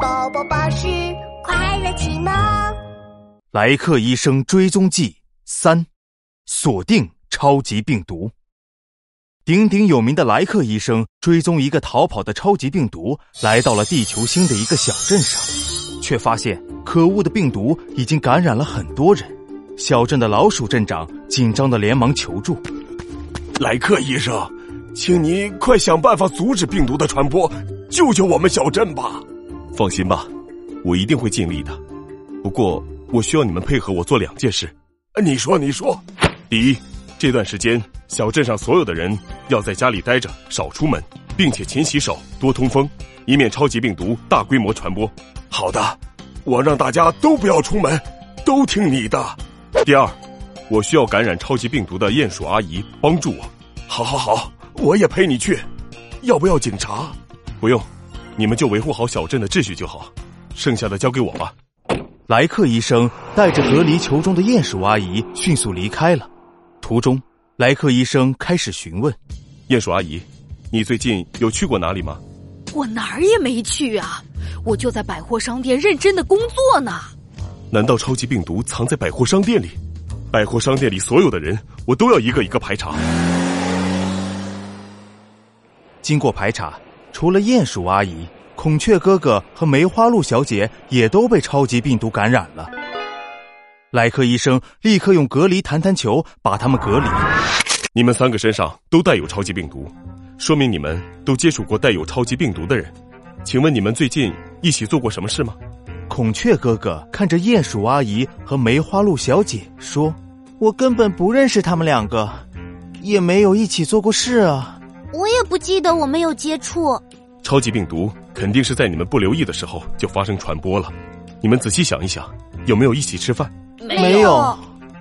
宝宝巴士快乐启蒙。莱克医生追踪记三：锁定超级病毒。鼎鼎有名的莱克医生追踪一个逃跑的超级病毒，来到了地球星的一个小镇上，却发现可恶的病毒已经感染了很多人。小镇的老鼠镇长紧张的连忙求助：“莱克医生，请您快想办法阻止病毒的传播，救救我们小镇吧！”放心吧，我一定会尽力的。不过，我需要你们配合我做两件事。你说，你说。第一。这段时间，小镇上所有的人要在家里待着，少出门，并且勤洗手，多通风，以免超级病毒大规模传播。好的，我让大家都不要出门，都听你的。第二，我需要感染超级病毒的鼹鼠阿姨帮助我。好，好，好，我也陪你去。要不要警察？不用，你们就维护好小镇的秩序就好，剩下的交给我吧。莱克医生带着隔离球中的鼹鼠阿姨迅速离开了。途中，莱克医生开始询问：“鼹鼠阿姨，你最近有去过哪里吗？”“我哪儿也没去啊，我就在百货商店认真的工作呢。”“难道超级病毒藏在百货商店里？百货商店里所有的人，我都要一个一个排查。”经过排查，除了鼹鼠阿姨、孔雀哥哥和梅花鹿小姐也都被超级病毒感染了。莱克医生立刻用隔离弹弹球把他们隔离。你们三个身上都带有超级病毒，说明你们都接触过带有超级病毒的人。请问你们最近一起做过什么事吗？孔雀哥哥看着鼹鼠阿姨和梅花鹿小姐说：“我根本不认识他们两个，也没有一起做过事啊。”不记得我没有接触。超级病毒肯定是在你们不留意的时候就发生传播了。你们仔细想一想，有没有一起吃饭？没有，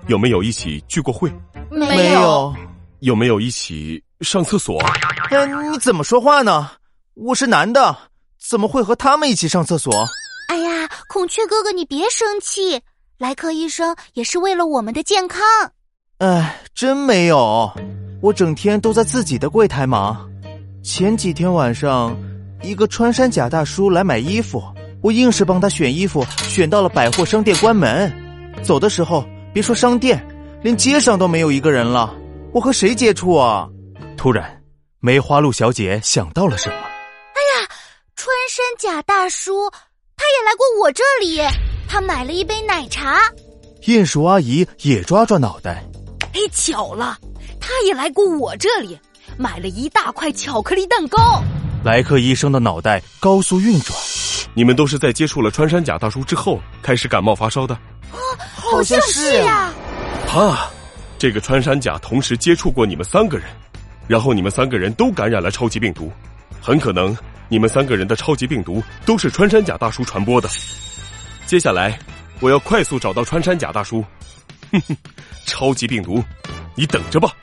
有没有一起聚过会？没有，有没有一起上厕所？嗯，你怎么说话呢？我是男的，怎么会和他们一起上厕所？哎呀，孔雀哥哥，你别生气，莱克医生也是为了我们的健康。哎，真没有，我整天都在自己的柜台忙。前几天晚上，一个穿山甲大叔来买衣服，我硬是帮他选衣服，选到了百货商店关门。走的时候，别说商店，连街上都没有一个人了。我和谁接触啊？突然，梅花鹿小姐想到了什么。哎呀，穿山甲大叔，他也来过我这里，他买了一杯奶茶。鼹鼠阿姨也抓抓脑袋。哎，巧了，他也来过我这里，买了一大块巧克力蛋糕。莱克医生的脑袋高速运转。你们都是在接触了穿山甲大叔之后开始感冒发烧的。啊好像是呀，啊，这个穿山甲同时接触过你们三个人，然后你们三个人都感染了超级病毒，很可能你们三个人的超级病毒都是穿山甲大叔传播的。接下来，我要快速找到穿山甲大叔，哼哼，超级病毒，你等着吧。